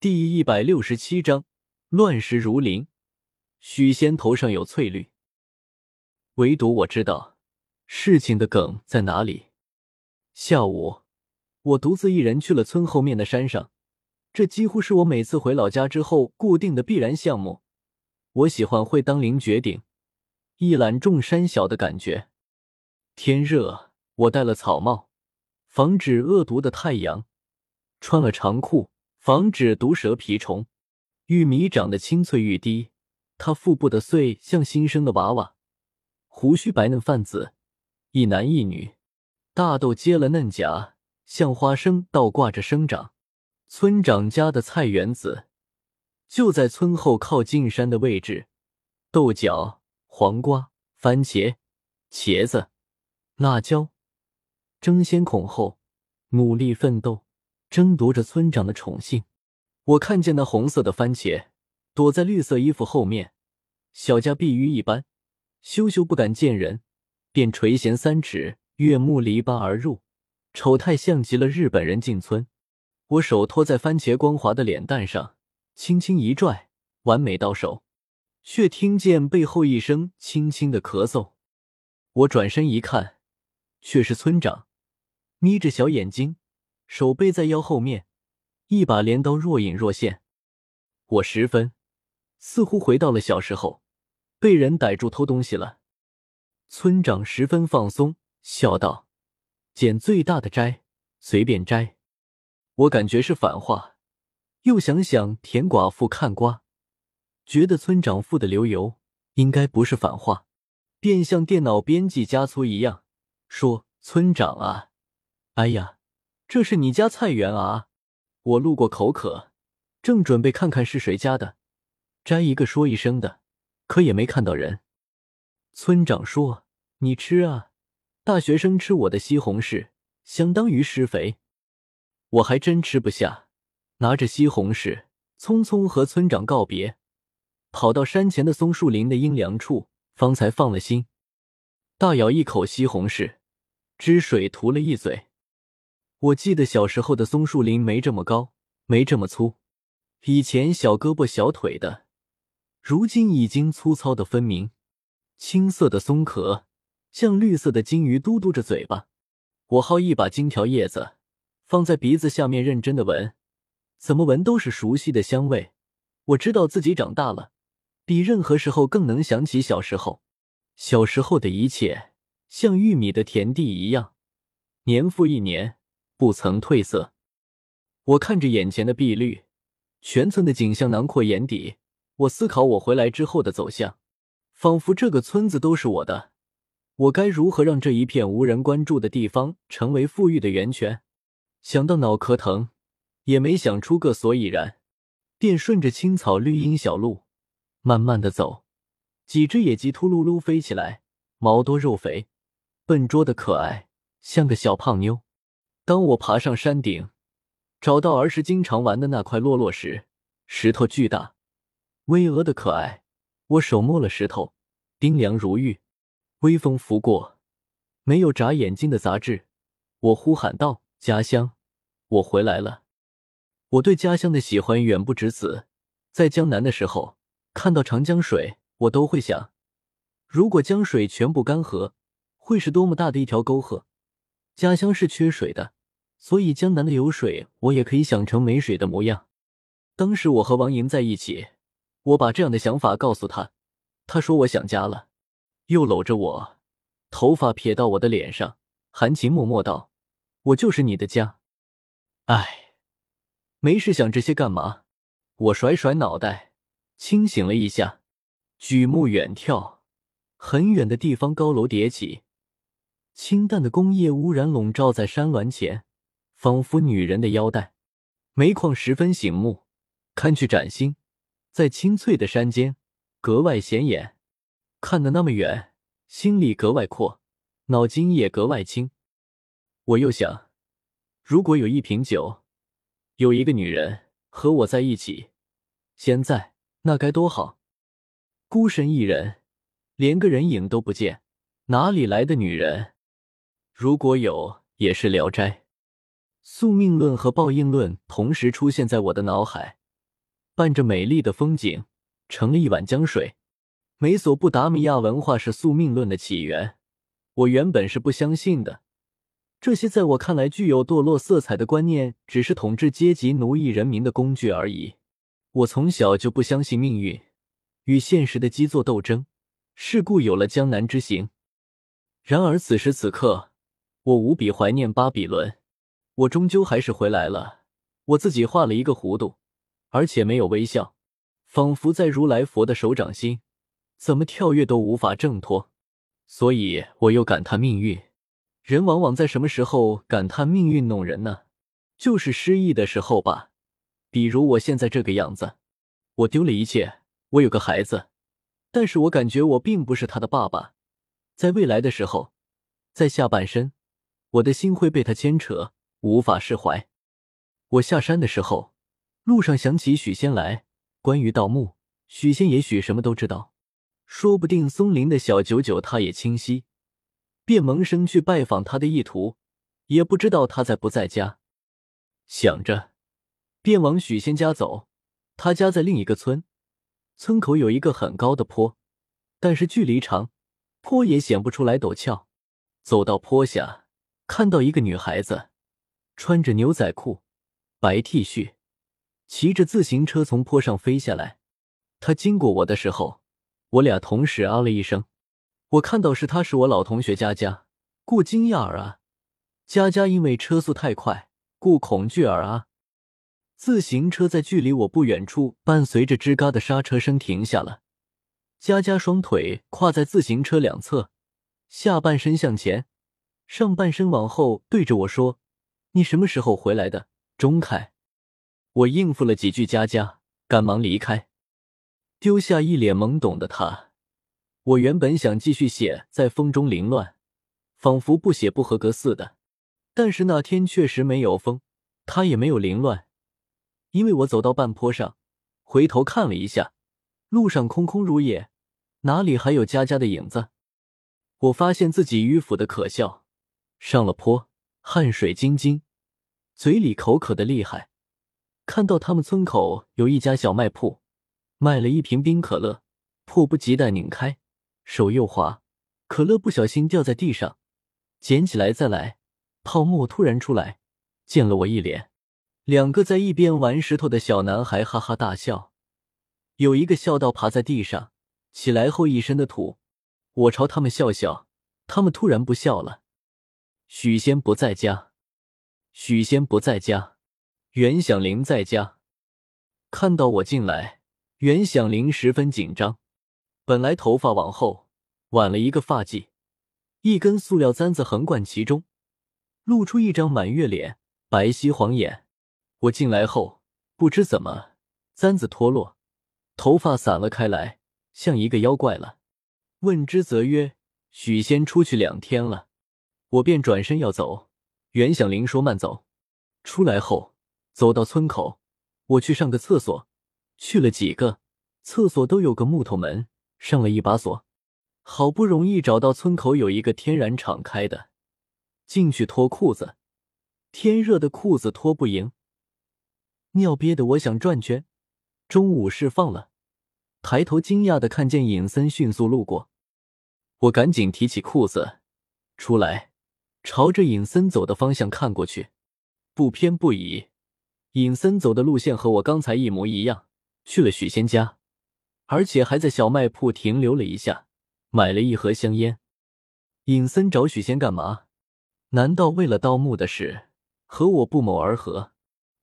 第一百六十七章乱石如林。许仙头上有翠绿，唯独我知道事情的梗在哪里。下午，我独自一人去了村后面的山上，这几乎是我每次回老家之后固定的必然项目。我喜欢会当凌绝顶，一览众山小的感觉。天热，我戴了草帽，防止恶毒的太阳；穿了长裤。防止毒蛇蜱虫。玉米长得青翠欲滴，他腹部的穗像新生的娃娃，胡须白嫩泛紫，一男一女。大豆结了嫩荚，像花生倒挂着生长。村长家的菜园子就在村后靠近山的位置，豆角、黄瓜、番茄、茄子、辣椒，争先恐后，努力奋斗。争夺着村长的宠幸，我看见那红色的番茄躲在绿色衣服后面，小家碧玉一般，羞羞不敢见人，便垂涎三尺，越木篱笆而入，丑态像极了日本人进村。我手托在番茄光滑的脸蛋上，轻轻一拽，完美到手，却听见背后一声轻轻的咳嗽。我转身一看，却是村长，眯着小眼睛。手背在腰后面，一把镰刀若隐若现。我十分似乎回到了小时候，被人逮住偷东西了。村长十分放松，笑道：“捡最大的摘，随便摘。”我感觉是反话，又想想田寡妇看瓜，觉得村长富的流油，应该不是反话，便像电脑编辑加粗一样说：“村长啊，哎呀。”这是你家菜园啊！我路过口渴，正准备看看是谁家的，摘一个说一声的，可也没看到人。村长说：“你吃啊，大学生吃我的西红柿，相当于施肥。”我还真吃不下，拿着西红柿，匆匆和村长告别，跑到山前的松树林的阴凉处，方才放了心，大咬一口西红柿，汁水涂了一嘴。我记得小时候的松树林没这么高，没这么粗，以前小胳膊小腿的，如今已经粗糙的分明。青色的松壳像绿色的金鱼，嘟嘟着嘴巴。我薅一把金条叶子，放在鼻子下面，认真的闻，怎么闻都是熟悉的香味。我知道自己长大了，比任何时候更能想起小时候。小时候的一切像玉米的田地一样，年复一年。不曾褪色。我看着眼前的碧绿，全村的景象囊括眼底。我思考我回来之后的走向，仿佛这个村子都是我的。我该如何让这一片无人关注的地方成为富裕的源泉？想到脑壳疼，也没想出个所以然，便顺着青草绿荫小路慢慢的走。几只野鸡秃噜噜飞起来，毛多肉肥，笨拙的可爱，像个小胖妞。当我爬上山顶，找到儿时经常玩的那块落落石，石头巨大，巍峨的可爱。我手摸了石头，冰凉如玉。微风拂过，没有眨眼睛的杂质。我呼喊道：“家乡，我回来了！”我对家乡的喜欢远不止此。在江南的时候，看到长江水，我都会想，如果江水全部干涸，会是多么大的一条沟壑。家乡是缺水的。所以江南的有水，我也可以想成没水的模样。当时我和王莹在一起，我把这样的想法告诉他，他说我想家了，又搂着我，头发撇到我的脸上，含情脉脉道：“我就是你的家。”哎，没事想这些干嘛？我甩甩脑袋，清醒了一下，举目远眺，很远的地方高楼叠起，清淡的工业污染笼罩在山峦前。仿佛女人的腰带，煤矿十分醒目，看去崭新，在青翠的山间格外显眼。看得那么远，心里格外阔，脑筋也格外清。我又想，如果有一瓶酒，有一个女人和我在一起，现在那该多好！孤身一人，连个人影都不见，哪里来的女人？如果有，也是聊斋。宿命论和报应论同时出现在我的脑海，伴着美丽的风景，盛了一碗江水。美索不达米亚文化是宿命论的起源，我原本是不相信的。这些在我看来具有堕落色彩的观念，只是统治阶级奴役人民的工具而已。我从小就不相信命运与现实的基座斗争，是故有了江南之行。然而此时此刻，我无比怀念巴比伦。我终究还是回来了。我自己画了一个弧度，而且没有微笑，仿佛在如来佛的手掌心，怎么跳跃都无法挣脱。所以我又感叹命运。人往往在什么时候感叹命运弄人呢？就是失意的时候吧。比如我现在这个样子，我丢了一切，我有个孩子，但是我感觉我并不是他的爸爸。在未来的时候，在下半身，我的心会被他牵扯，无法释怀。我下山的时候，路上想起许仙来。关于盗墓，许仙也许什么都知道，说不定松林的小九九他也清晰。便萌生去拜访他的意图，也不知道他在不在家。想着，便往许仙家走。他家在另一个村，村口有一个很高的坡，但是距离长，坡也显不出来陡峭。走到坡下，看到一个女孩子，穿着牛仔裤、白 T 恤，骑着自行车从坡上飞下来。他经过我的时候，我俩同时啊了一声。我看到是他，是我老同学佳佳，故惊讶而啊。佳佳因为车速太快，故恐惧而啊。自行车在距离我不远处，伴随着吱嘎的刹车声停下了。佳佳双腿跨在自行车两侧，下半身向前，上半身往后，对着我说：“你什么时候回来的，钟凯？”我应付了几句，佳佳赶忙离开，丢下一脸懵懂的他。我原本想继续写，在风中凌乱，仿佛不写不合格似的。但是那天确实没有风，它也没有凌乱，因为我走到半坡上，回头看了一下，路上空空如也，哪里还有佳佳的影子？我发现自己迂腐的可笑。上了坡，汗水津津，嘴里口渴的厉害。看到他们村口有一家小卖铺，卖了一瓶冰可乐，迫不及待拧开。手又滑，可乐不小心掉在地上，捡起来再来，泡沫突然出来，溅了我一脸。两个在一边玩石头的小男孩哈哈大笑，有一个笑到爬在地上，起来后一身的土。我朝他们笑笑，他们突然不笑了。许仙不在家，许仙不在家，袁响铃在家。看到我进来，袁响铃十分紧张。本来头发往后挽了一个发髻，一根塑料簪子横贯其中，露出一张满月脸，白皙晃眼。我进来后，不知怎么簪子脱落，头发散了开来，像一个妖怪了。问之则曰：“许仙出去两天了。”我便转身要走，袁响铃说：“慢走。”出来后，走到村口，我去上个厕所，去了几个厕所都有个木头门。上了一把锁，好不容易找到村口有一个天然敞开的，进去脱裤子，天热的裤子脱不赢，尿憋得我想转圈。中午释放了，抬头惊讶的看见尹森迅速路过，我赶紧提起裤子出来，朝着尹森走的方向看过去，不偏不倚，尹森走的路线和我刚才一模一样，去了许仙家。而且还在小卖铺停留了一下，买了一盒香烟。尹森找许仙干嘛？难道为了盗墓的事和我不谋而合？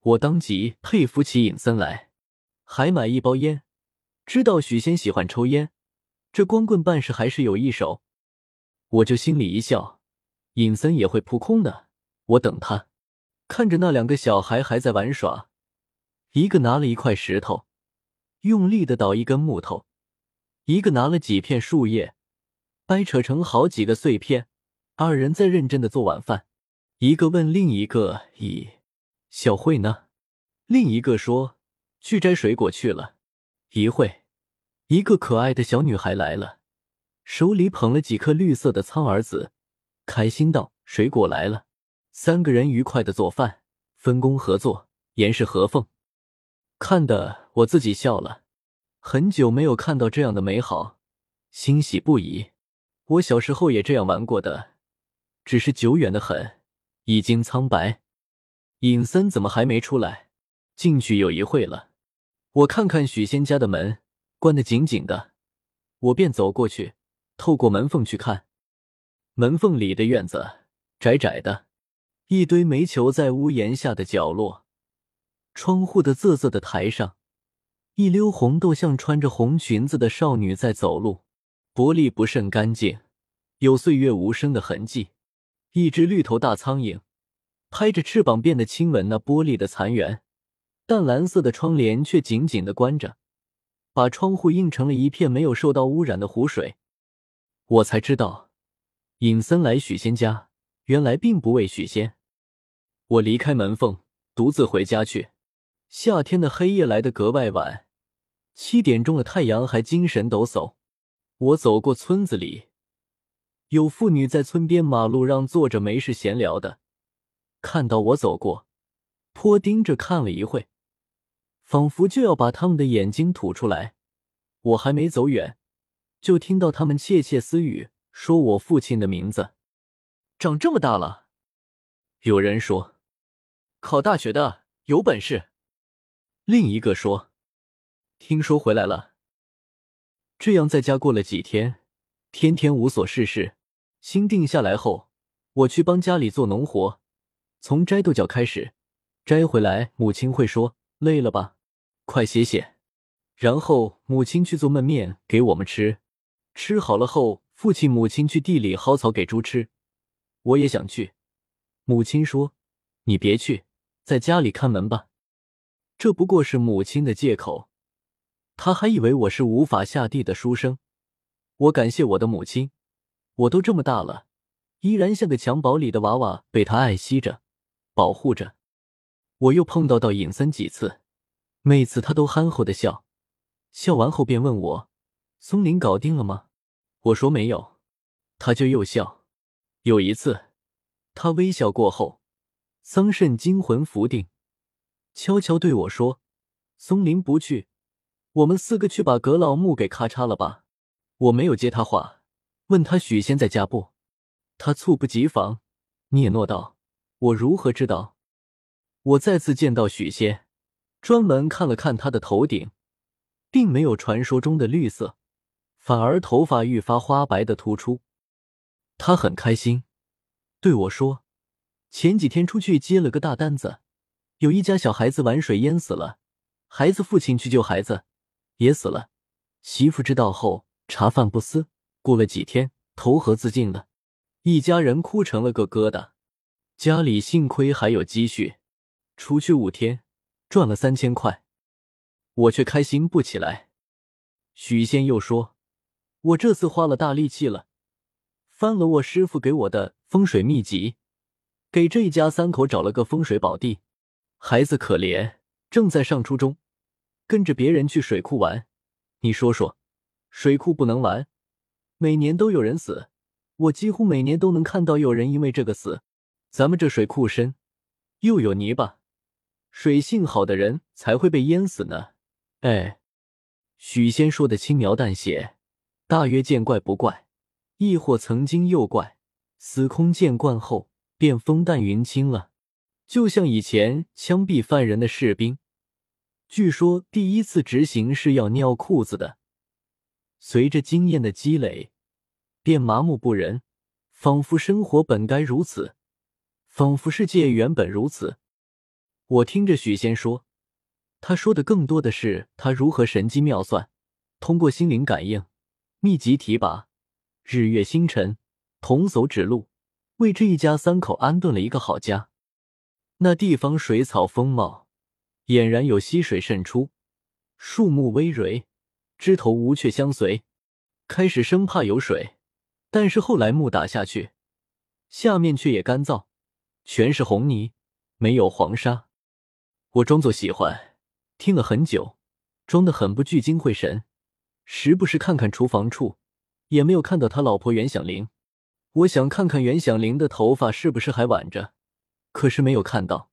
我当即佩服起尹森来，还买一包烟。知道许仙喜欢抽烟，这光棍办事还是有一手。我就心里一笑，尹森也会扑空的。我等他，看着那两个小孩还在玩耍，一个拿了一块石头。用力的捣一根木头，一个拿了几片树叶，掰扯成好几个碎片。二人在认真的做晚饭。一个问另一个：“咦，小慧呢？”另一个说：“去摘水果去了。”一会，一个可爱的小女孩来了，手里捧了几颗绿色的苍耳子，开心道：“水果来了。”三个人愉快的做饭，分工合作，严氏合缝，看的。我自己笑了，很久没有看到这样的美好，欣喜不已。我小时候也这样玩过的，只是久远的很，已经苍白。尹森怎么还没出来？进去有一会了。我看看许仙家的门关得紧紧的，我便走过去，透过门缝去看。门缝里的院子窄窄的，一堆煤球在屋檐下的角落，窗户的仄仄的台上。一溜红豆像穿着红裙子的少女在走路，玻璃不甚干净，有岁月无声的痕迹。一只绿头大苍蝇拍着翅膀，变得亲吻那玻璃的残垣。淡蓝色的窗帘却紧紧的关着，把窗户映成了一片没有受到污染的湖水。我才知道，尹森来许仙家，原来并不为许仙。我离开门缝，独自回家去。夏天的黑夜来得格外晚。七点钟的太阳还精神抖擞。我走过村子里，有妇女在村边马路上坐着没事闲聊的。看到我走过，颇盯着看了一会，仿佛就要把他们的眼睛吐出来。我还没走远，就听到他们窃窃私语，说我父亲的名字。长这么大了，有人说，考大学的有本事。另一个说。听说回来了，这样在家过了几天，天天无所事事。心定下来后，我去帮家里做农活，从摘豆角开始，摘回来，母亲会说：“累了吧，快歇歇。”然后母亲去做焖面给我们吃，吃好了后，父亲、母亲去地里薅草给猪吃。我也想去，母亲说：“你别去，在家里看门吧。”这不过是母亲的借口。他还以为我是无法下地的书生。我感谢我的母亲，我都这么大了，依然像个襁褓里的娃娃，被他爱惜着，保护着。我又碰到到尹森几次，每次他都憨厚的笑，笑完后便问我：“松林搞定了吗？”我说没有，他就又笑。有一次，他微笑过后，桑葚惊魂甫定，悄悄对我说：“松林不去。”我们四个去把葛老木给咔嚓了吧！我没有接他话，问他许仙在家不？他猝不及防，嗫嚅道：“我如何知道？”我再次见到许仙，专门看了看他的头顶，并没有传说中的绿色，反而头发愈发花白的突出。他很开心，对我说：“前几天出去接了个大单子，有一家小孩子玩水淹死了，孩子父亲去救孩子。”也死了，媳妇知道后茶饭不思，过了几天投河自尽了，一家人哭成了个疙瘩。家里幸亏还有积蓄，出去五天赚了三千块，我却开心不起来。许仙又说：“我这次花了大力气了，翻了我师傅给我的风水秘籍，给这一家三口找了个风水宝地。孩子可怜，正在上初中。”跟着别人去水库玩，你说说，水库不能玩，每年都有人死，我几乎每年都能看到有人因为这个死。咱们这水库深，又有泥巴，水性好的人才会被淹死呢。哎，许仙说的轻描淡写，大约见怪不怪，亦或曾经诱怪，司空见惯后便风淡云轻了，就像以前枪毙犯人的士兵。据说第一次执行是要尿裤子的，随着经验的积累，便麻木不仁，仿佛生活本该如此，仿佛世界原本如此。我听着许仙说，他说的更多的是他如何神机妙算，通过心灵感应、密集提拔、日月星辰、童叟指路，为这一家三口安顿了一个好家。那地方水草丰茂。俨然有溪水渗出，树木葳蕤，枝头无雀相随。开始生怕有水，但是后来木打下去，下面却也干燥，全是红泥，没有黄沙。我装作喜欢，听了很久，装得很不聚精会神，时不时看看厨房处，也没有看到他老婆袁响铃。我想看看袁响铃的头发是不是还挽着，可是没有看到。